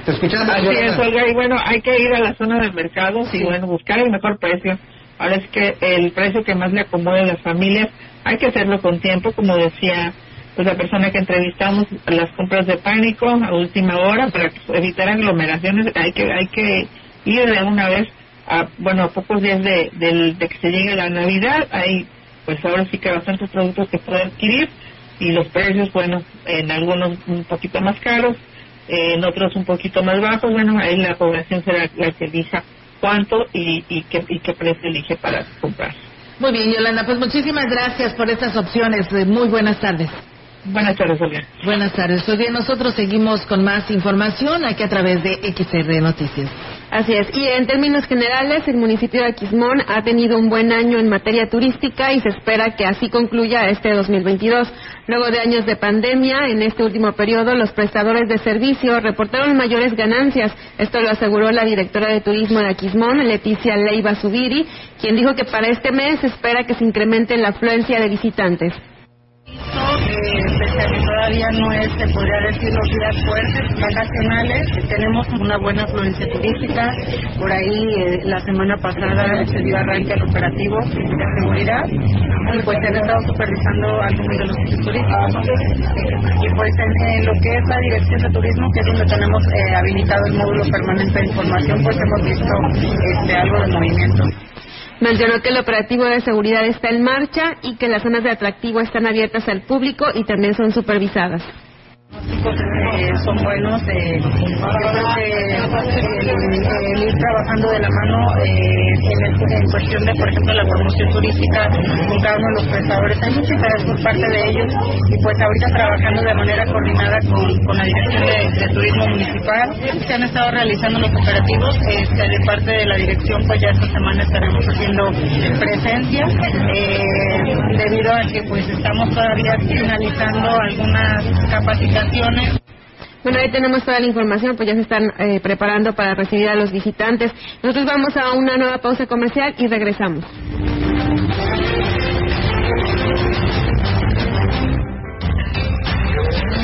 Te escuchamos. Así es, Olga, y bueno, hay que ir a la zona del mercado sí. y bueno, buscar el mejor precio Ahora es que el precio que más le acomode a las familias hay que hacerlo con tiempo, como decía pues la persona que entrevistamos, las compras de pánico a última hora para evitar aglomeraciones. Hay que hay que ir de una vez a bueno a pocos días de, de, de que se llegue la Navidad. Hay pues ahora sí que bastantes productos que puede adquirir y los precios bueno en algunos un poquito más caros, en otros un poquito más bajos. Bueno ahí la población será la que elija cuánto y, y, qué, y qué precio elige para comprar. Muy bien, Yolanda, pues muchísimas gracias por estas opciones. Muy buenas tardes. Buenas tardes, Olga. Buenas tardes. Hoy bien, nosotros seguimos con más información aquí a través de XR Noticias. Así es. Y en términos generales, el municipio de Aquismón ha tenido un buen año en materia turística y se espera que así concluya este 2022. Luego de años de pandemia, en este último periodo, los prestadores de servicio reportaron mayores ganancias. Esto lo aseguró la directora de turismo de Aquismón, Leticia Leiva Subiri, quien dijo que para este mes espera que se incremente la afluencia de visitantes todavía no es, se podría decir, los días fuertes vacacionales. Tenemos una buena afluencia turística. Por ahí, eh, la semana pasada se dio arranque al operativo de seguridad y pues se han estado supervisando algunos de los sitios turísticos. Y pues en, lo que es la dirección de turismo, que es donde tenemos eh, habilitado el módulo permanente de información, pues hemos visto este, algo de movimiento. Mencionó que el operativo de seguridad está en marcha y que las zonas de atractivo están abiertas al público y también son supervisadas. Eh, son buenos. Eh, que el, ir trabajando de la mano eh, en, cuestión de, por ejemplo, la promoción turística con cada uno de los prestadores, hay mucha interés por parte de ellos y pues ahorita trabajando de manera coordinada con, con la Dirección de, de, Turismo Municipal. Se han estado realizando los operativos este, de parte de la dirección, pues ya esta semana estaremos haciendo presencia eh, debido a que pues estamos todavía finalizando algunas capacitaciones Bueno, ahí tenemos toda la información, pues ya se están eh, preparando para recibir a los visitantes. Nosotros vamos a una nueva pausa comercial y regresamos.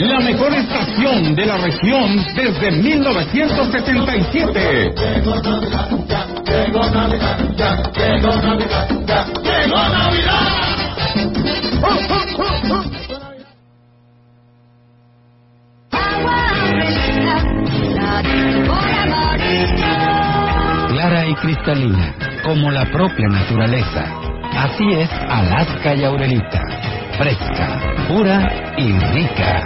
la mejor estación de la región desde 1977. Llegó Navidad, llegó Navidad, Navidad, Navidad. Clara y cristalina, como la propia naturaleza. Así es Alaska y Aurelita. Fresca, pura y rica.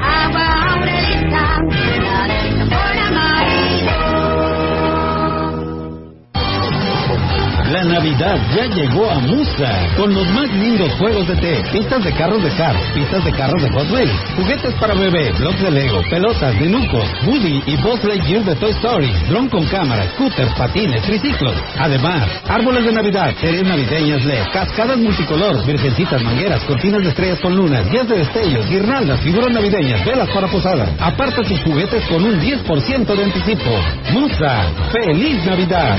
La Navidad ya llegó a Musa con los más lindos juegos de té, pistas de carros de Cars, pistas de carros de Hot Wheels, juguetes para bebé, bloques de Lego, pelotas, dinucos, Woody y Buzz Lightyear de Toy Story, dron con cámara, scooters, patines, triciclos. Además, árboles de Navidad, series navideñas LED, cascadas multicolor, virgencitas, mangueras, cortinas de estrellas con lunas, guías de destellos, guirnaldas, figuras navideñas, velas para posadas. Aparta tus juguetes con un 10% de anticipo. Musa, ¡Feliz Navidad!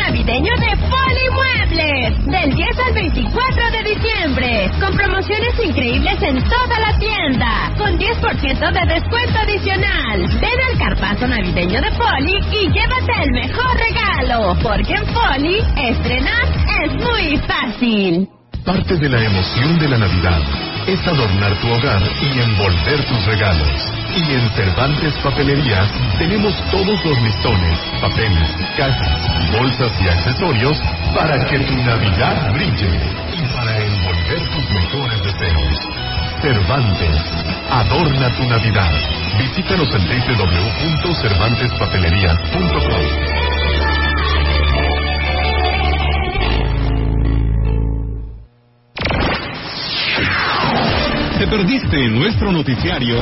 en toda la tienda. Con 10% de descuento adicional. Ven al carpazo navideño de Poli y llévate el mejor regalo. Porque en Poli, estrenar es muy fácil. Parte de la emoción de la Navidad es adornar tu hogar y envolver tus regalos. Y en Cervantes Papelerías tenemos todos los listones, papeles, cajas, bolsas y accesorios para que tu Navidad brille y para envolver tus mejores deseos. Cervantes, adorna tu Navidad. Visítanos en www.cervantespapelerías.com. ¿Te perdiste nuestro noticiario?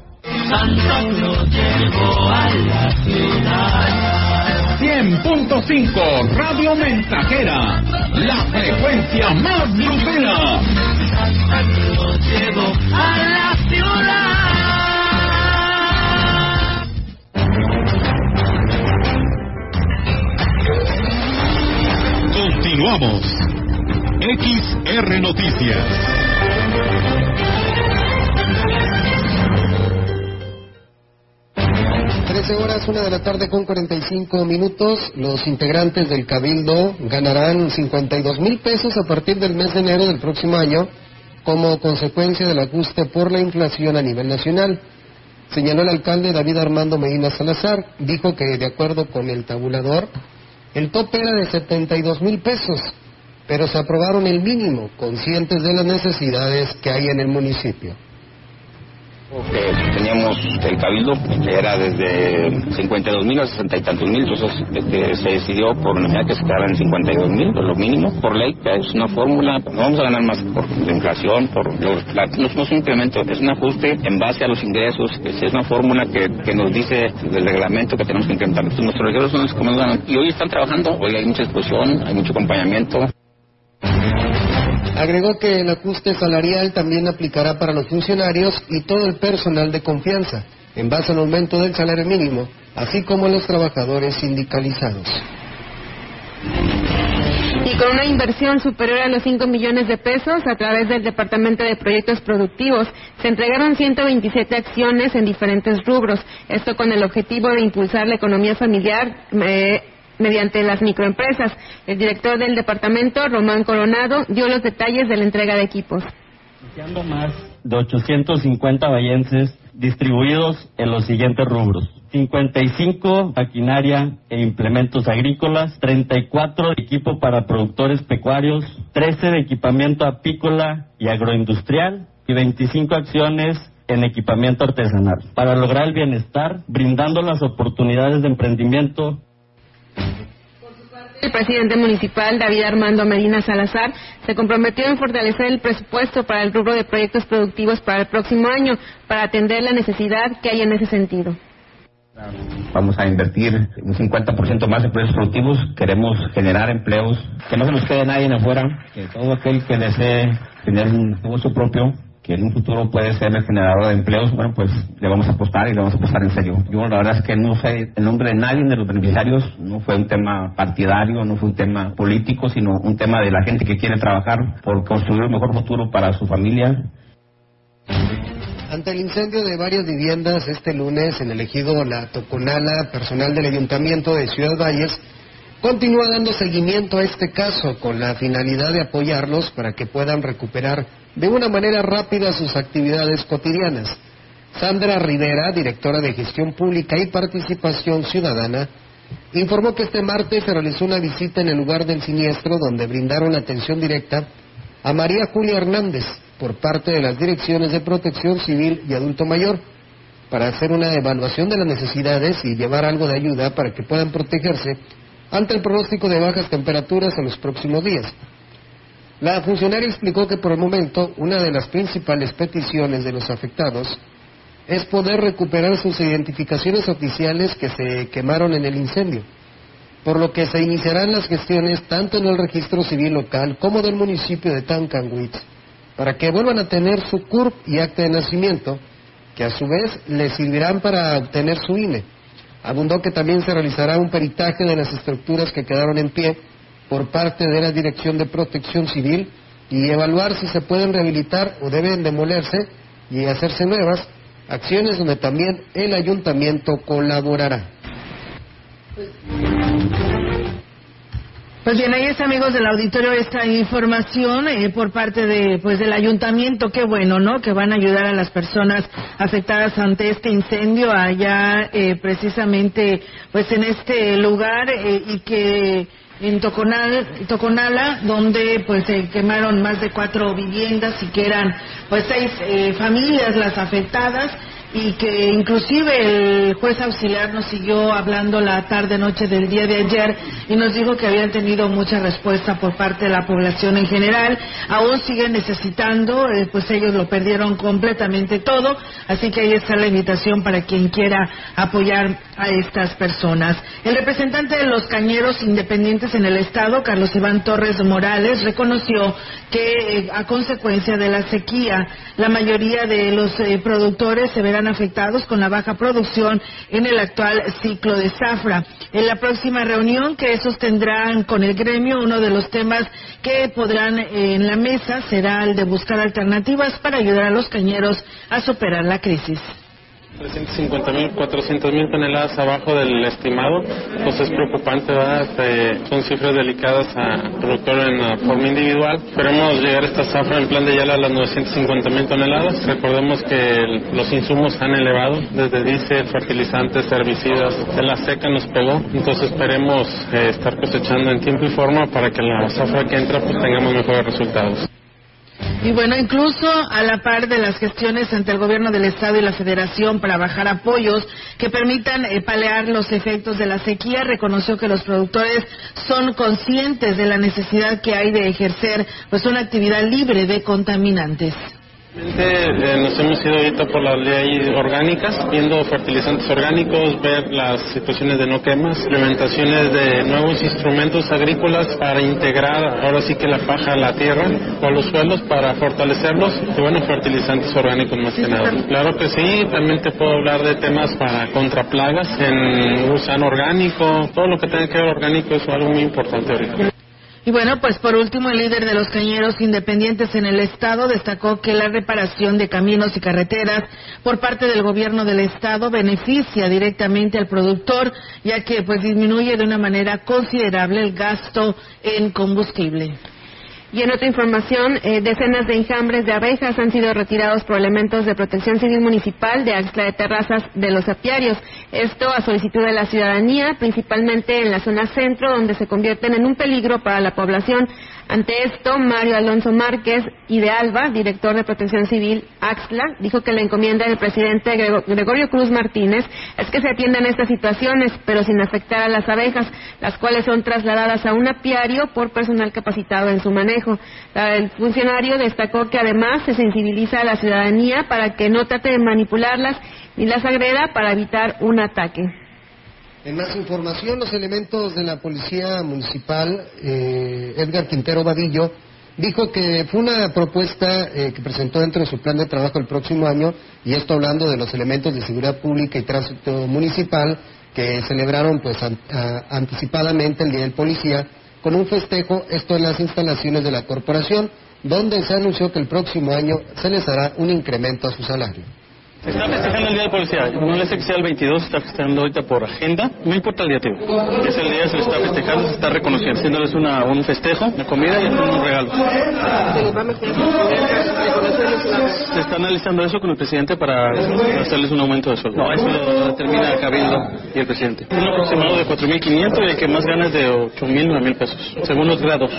Santa Claus llegó a la ciudad. 100.5 Radio Mensajera, la frecuencia más grupera. Santa Claus llegó a la ciudad. Continuamos. XR Noticias. Trece horas, una de la tarde con 45 minutos. Los integrantes del Cabildo ganarán 52 mil pesos a partir del mes de enero del próximo año como consecuencia del ajuste por la inflación a nivel nacional. Señaló el alcalde David Armando Medina Salazar, dijo que de acuerdo con el tabulador, el tope era de 72 mil pesos, pero se aprobaron el mínimo, conscientes de las necesidades que hay en el municipio que teníamos el cabildo, que era desde 52 mil a 60 y tantos mil, entonces este, se decidió por unanimidad que se quedara en 52 mil, lo mínimo, por ley, que es una fórmula, no vamos a ganar más por la inflación, por los, la, no, es un incremento, es un ajuste en base a los ingresos, es, una fórmula que, que, nos dice del reglamento que tenemos que incrementar. Entonces, nuestros ingresos son los que más y hoy están trabajando, hoy hay mucha exposición, hay mucho acompañamiento. Agregó que el ajuste salarial también aplicará para los funcionarios y todo el personal de confianza, en base al aumento del salario mínimo, así como los trabajadores sindicalizados. Y con una inversión superior a los 5 millones de pesos a través del Departamento de Proyectos Productivos, se entregaron 127 acciones en diferentes rubros. Esto con el objetivo de impulsar la economía familiar. Eh, mediante las microempresas. El director del departamento, Román Coronado, dio los detalles de la entrega de equipos. más de 850 vallenses distribuidos en los siguientes rubros. 55 maquinaria e implementos agrícolas, 34 de equipo para productores pecuarios, 13 de equipamiento apícola y agroindustrial y 25 acciones en equipamiento artesanal para lograr el bienestar, brindando las oportunidades de emprendimiento el presidente municipal, David Armando Medina Salazar, se comprometió en fortalecer el presupuesto para el rubro de proyectos productivos para el próximo año, para atender la necesidad que hay en ese sentido. Vamos a invertir un 50% más en proyectos productivos. Queremos generar empleos, que no se nos quede nadie afuera, que todo aquel que desee tener un negocio propio en un futuro puede ser el generador de empleos, bueno, pues le vamos a apostar y le vamos a apostar en serio. Yo la verdad es que no sé el nombre de nadie de los beneficiarios, no fue un tema partidario, no fue un tema político, sino un tema de la gente que quiere trabajar por construir un mejor futuro para su familia. Ante el incendio de varias viviendas este lunes en el ejido La Toconala, personal del Ayuntamiento de Ciudad Valles continúa dando seguimiento a este caso con la finalidad de apoyarlos para que puedan recuperar de una manera rápida sus actividades cotidianas. Sandra Rivera, directora de Gestión Pública y Participación Ciudadana, informó que este martes se realizó una visita en el lugar del siniestro donde brindaron atención directa a María Julia Hernández por parte de las direcciones de protección civil y adulto mayor para hacer una evaluación de las necesidades y llevar algo de ayuda para que puedan protegerse ante el pronóstico de bajas temperaturas en los próximos días. La funcionaria explicó que por el momento una de las principales peticiones de los afectados es poder recuperar sus identificaciones oficiales que se quemaron en el incendio, por lo que se iniciarán las gestiones tanto en el registro civil local como del municipio de Tancanwitz para que vuelvan a tener su CURP y acta de nacimiento, que a su vez les servirán para obtener su INE. Abundó que también se realizará un peritaje de las estructuras que quedaron en pie por parte de la Dirección de Protección Civil y evaluar si se pueden rehabilitar o deben demolerse y hacerse nuevas, acciones donde también el ayuntamiento colaborará. Pues bien, ahí está, amigos del auditorio, esta información eh, por parte de, pues, del ayuntamiento. Qué bueno, ¿no? Que van a ayudar a las personas afectadas ante este incendio allá, eh, precisamente, pues, en este lugar eh, y que en Toconala, donde pues se quemaron más de cuatro viviendas y que eran pues seis eh, familias las afectadas y que inclusive el juez auxiliar nos siguió hablando la tarde noche del día de ayer y nos dijo que habían tenido mucha respuesta por parte de la población en general. Aún siguen necesitando eh, pues ellos lo perdieron completamente todo así que ahí está la invitación para quien quiera apoyar a estas personas. El representante de los cañeros independientes en el estado Carlos Iván Torres Morales reconoció que eh, a consecuencia de la sequía la mayoría de los eh, productores se verán verán afectados con la baja producción en el actual ciclo de zafra. En la próxima reunión que sostendrán con el gremio, uno de los temas que podrán eh, en la mesa será el de buscar alternativas para ayudar a los cañeros a superar la crisis. 350 mil, 400 mil toneladas abajo del estimado, pues es preocupante, ¿verdad? Este, son cifras delicadas a productor en forma individual. Esperemos llegar a esta zafra en plan de ya a las 950 mil toneladas. Recordemos que los insumos han elevado, desde diésel, fertilizantes, herbicidas, en la seca nos pegó, entonces esperemos eh, estar cosechando en tiempo y forma para que la zafra que entra pues tengamos mejores resultados. Y bueno, incluso a la par de las gestiones ante el gobierno del Estado y la Federación para bajar apoyos que permitan eh, palear los efectos de la sequía, reconoció que los productores son conscientes de la necesidad que hay de ejercer pues una actividad libre de contaminantes. Eh, nos hemos ido ahorita por las leyes orgánicas, viendo fertilizantes orgánicos, ver las situaciones de no quemas, implementaciones de nuevos instrumentos agrícolas para integrar ahora sí que la paja a la tierra o a los suelos para fortalecerlos y bueno, fertilizantes orgánicos más que nada. Claro que sí, también te puedo hablar de temas para contraplagas en gusano orgánico, todo lo que tenga que ver orgánico es algo muy importante ahorita. Y bueno, pues por último, el líder de los cañeros independientes en el Estado destacó que la reparación de caminos y carreteras por parte del gobierno del Estado beneficia directamente al productor, ya que pues disminuye de una manera considerable el gasto en combustible. Y en otra información, eh, decenas de enjambres de abejas han sido retirados por elementos de protección civil municipal de Axla de Terrazas de los apiarios. Esto a solicitud de la ciudadanía, principalmente en la zona centro, donde se convierten en un peligro para la población. Ante esto, Mario Alonso Márquez y de Alba, director de Protección Civil Axla, dijo que la encomienda del presidente Gregorio Cruz Martínez es que se atiendan estas situaciones, pero sin afectar a las abejas, las cuales son trasladadas a un apiario por personal capacitado en su manejo. El funcionario destacó que además se sensibiliza a la ciudadanía para que no trate de manipularlas ni las agreda para evitar un ataque. En más información, los elementos de la Policía Municipal, eh, Edgar Quintero Vadillo, dijo que fue una propuesta eh, que presentó dentro de su plan de trabajo el próximo año, y esto hablando de los elementos de seguridad pública y tránsito municipal que celebraron pues anticipadamente el Día del Policía con un festejo, esto en las instalaciones de la corporación, donde se anunció que el próximo año se les hará un incremento a su salario. Se está festejando el Día de Policía. No le sé que sea el 22, se está festejando ahorita por agenda. No importa el día, tío. Es el día, se le está festejando, se está reconociendo. Haciéndoles una, un festejo, una comida y un regalo. Se está analizando eso con el presidente para hacerles un aumento de sueldo. No, eso lo determina Cabildo y el presidente. Un aproximado de 4.500 y el que más gana es de 8.000, 9.000 pesos, según los grados.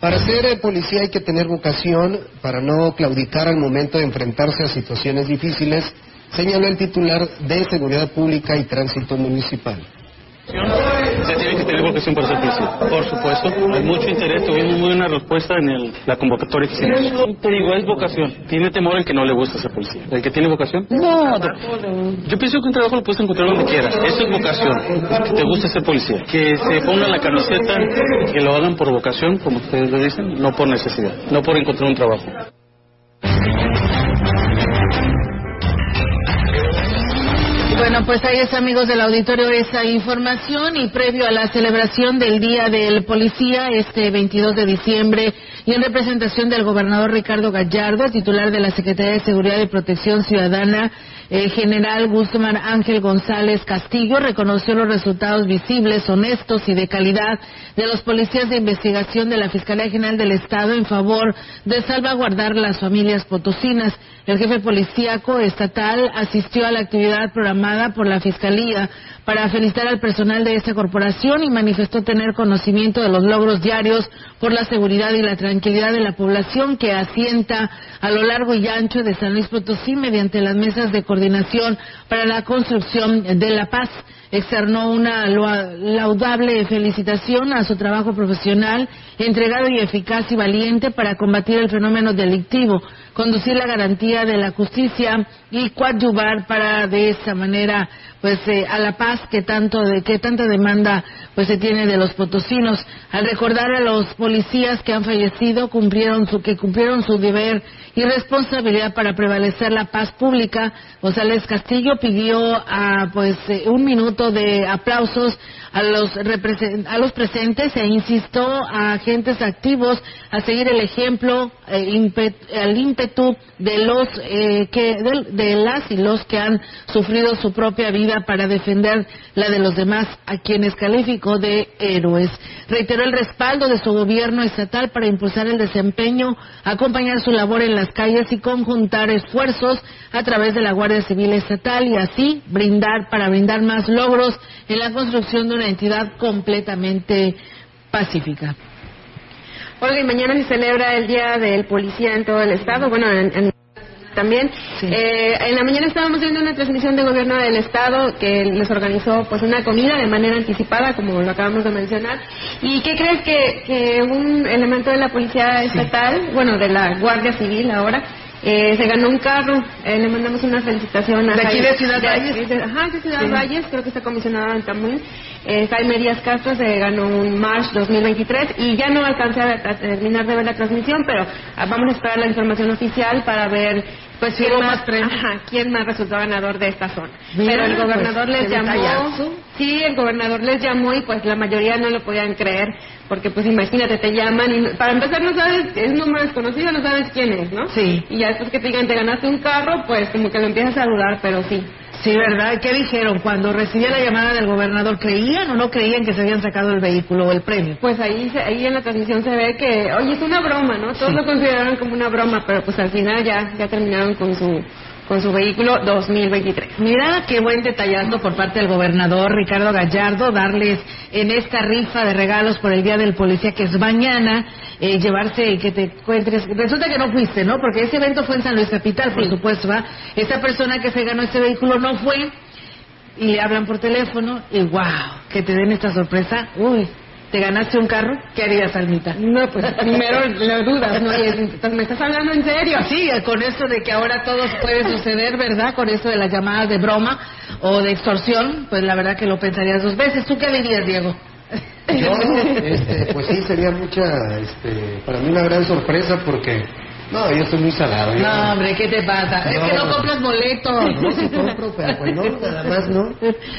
Para ser policía hay que tener vocación para no claudicar al momento de enfrentarse a situaciones difíciles, señaló el titular de Seguridad Pública y Tránsito Municipal. Se tiene que tener vocación para ser policía. Por supuesto, hay mucho interés, tuvimos muy buena respuesta en la convocatoria que hicimos. Te digo, es vocación. Tiene temor el que no le gusta ser policía. ¿El que tiene vocación? No. Yo pienso que un trabajo lo puedes encontrar donde quieras. Eso es vocación. Que te gusta ser policía. Que se ponga la camiseta, que lo hagan por vocación, como ustedes lo dicen, no por necesidad, no por encontrar un trabajo. Bueno, pues ahí es, amigos del auditorio, esa información. Y previo a la celebración del Día del Policía, este 22 de diciembre, y en representación del gobernador Ricardo Gallardo, titular de la Secretaría de Seguridad y Protección Ciudadana, eh, general Guzmán Ángel González Castillo reconoció los resultados visibles, honestos y de calidad de los policías de investigación de la Fiscalía General del Estado en favor de salvaguardar las familias potosinas. El jefe policíaco estatal asistió a la actividad programada por la Fiscalía para felicitar al personal de esta corporación y manifestó tener conocimiento de los logros diarios por la seguridad y la tranquilidad de la población que asienta a lo largo y ancho de San Luis Potosí mediante las mesas de coordinación para la construcción de la paz externó una laudable felicitación a su trabajo profesional, entregado y eficaz y valiente para combatir el fenómeno delictivo, conducir la garantía de la justicia y coadyuvar para de esa manera pues eh, a la paz que tanto de que tanta demanda pues se tiene de los potosinos al recordar a los policías que han fallecido cumplieron su, que cumplieron su deber y responsabilidad para prevalecer la paz pública. González Castillo pidió a, pues, eh, un minuto de aplausos a los, a los presentes e insistió a agentes activos a seguir el ejemplo, eh, el ímpetu de los eh, que de, las y los que han sufrido su propia vida para defender la de los demás, a quienes calificó de héroes. Reiteró el respaldo de su gobierno estatal para impulsar el desempeño, acompañar su labor en las calles y conjuntar esfuerzos a través de la Guardia Civil Estatal y así brindar para brindar más logros en la construcción de una entidad completamente pacífica. Olga, y mañana se celebra el Día del Policía en todo el Estado, bueno, también. Eh, en la mañana estábamos viendo una transmisión de gobierno del Estado que les organizó pues una comida de manera anticipada, como lo acabamos de mencionar. ¿Y qué crees que, que un elemento de la Policía Estatal, bueno, de la Guardia Civil ahora, eh, se ganó un carro, eh, le mandamos una felicitación a ¿De aquí de Ciudad Valles? ajá, de Ciudad Valles, creo que está comisionado en Tamuín. Eh, Jaime Díaz Castro se ganó un March 2023 y ya no alcancé a, terminar de ver la transmisión, pero ah, vamos a esperar la información oficial para ver pues quién más, ajá, quién más resultó ganador de esta zona. Pero el pues, gobernador les llamó, sí, el gobernador les llamó y pues la mayoría no lo podían creer, porque pues imagínate, te llaman y para empezar no sabes, es número desconocido, no sabes quién es, ¿no? Sí. Y ya después que te digan, te ganaste un carro, pues como que lo empiezas a dudar, pero sí. Sí, ¿verdad? ¿Qué dijeron? Cuando recibía la llamada del gobernador, ¿creían o no creían que se habían sacado el vehículo o el premio? Pues ahí ahí en la transmisión se ve que, oye, es una broma, ¿no? Todos lo consideraron como una broma, pero pues al final ya, ya terminaron con su con su vehículo 2023. Mira qué buen detallazo por parte del gobernador Ricardo Gallardo darles en esta rifa de regalos por el Día del Policía que es mañana eh, llevarse y que te encuentres. Resulta que no fuiste, ¿no? Porque ese evento fue en San Luis Capital, por supuesto, ¿va? Esa persona que se ganó ese vehículo no fue y le hablan por teléfono y wow, que te den esta sorpresa. Uy, ¿Te ganaste un carro? ¿Qué harías, Almita? No, pues primero lo dudas, ¿no? ¿Me estás hablando en serio? Sí, con eso de que ahora todo puede suceder, ¿verdad? Con eso de las llamadas de broma o de extorsión, pues la verdad que lo pensarías dos veces. ¿Tú qué dirías, Diego? Yo, este, pues sí, sería mucha, este, para mí una gran sorpresa porque no, yo estoy muy salado. No, hombre, ¿qué te pasa? es que no compras boletos. No, si compro, pero pues no, nada más no.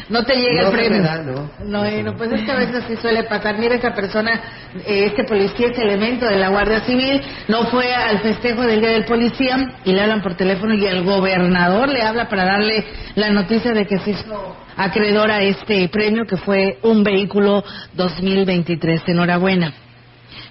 No te llega el premio. no. No, no, pues es que a veces sí suele pasar. Mira, esa persona, eh, este policía, este elemento de la Guardia Civil, no fue al festejo del Día del Policía y le hablan por teléfono y el gobernador le habla para darle la noticia de que se hizo acreedor a este premio que fue un vehículo 2023. Enhorabuena.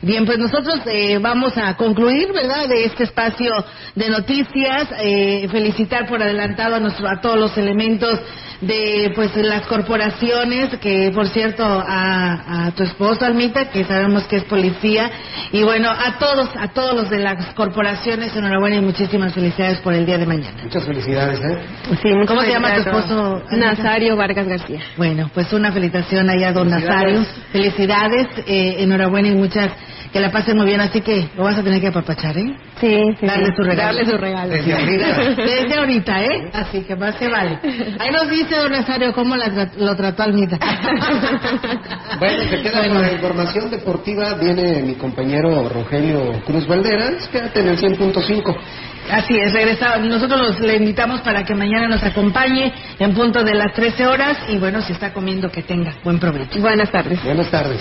Bien, pues nosotros eh, vamos a concluir, ¿verdad?, de este espacio de noticias. Eh, felicitar por adelantado a, nuestro, a todos los elementos de pues las corporaciones, que por cierto a, a tu esposo Almita, que sabemos que es policía, y bueno, a todos, a todos los de las corporaciones, enhorabuena y muchísimas felicidades por el día de mañana. Muchas felicidades, ¿eh? Sí, ¿Cómo se llama tu esposo? Nazario Vargas García. Bueno, pues una felicitación allá don Nazario. Felicidades, eh, enhorabuena y muchas que la pasen muy bien, así que lo vas a tener que apapachar, ¿eh? Sí, sí. Darle su regalo. Darle su regalo. Desde ahorita. [laughs] Desde ahorita, ¿eh? Así que más se vale. Ahí nos dice don Nazario cómo lo trató Almita. [laughs] bueno, se queda con la información deportiva. Viene mi compañero Rogelio Cruz Valderas. Quédate en el 100.5. Así es, regresa. Nosotros le invitamos para que mañana nos acompañe en punto de las 13 horas y bueno, si está comiendo que tenga buen provecho. Buenas tardes. Buenas tardes.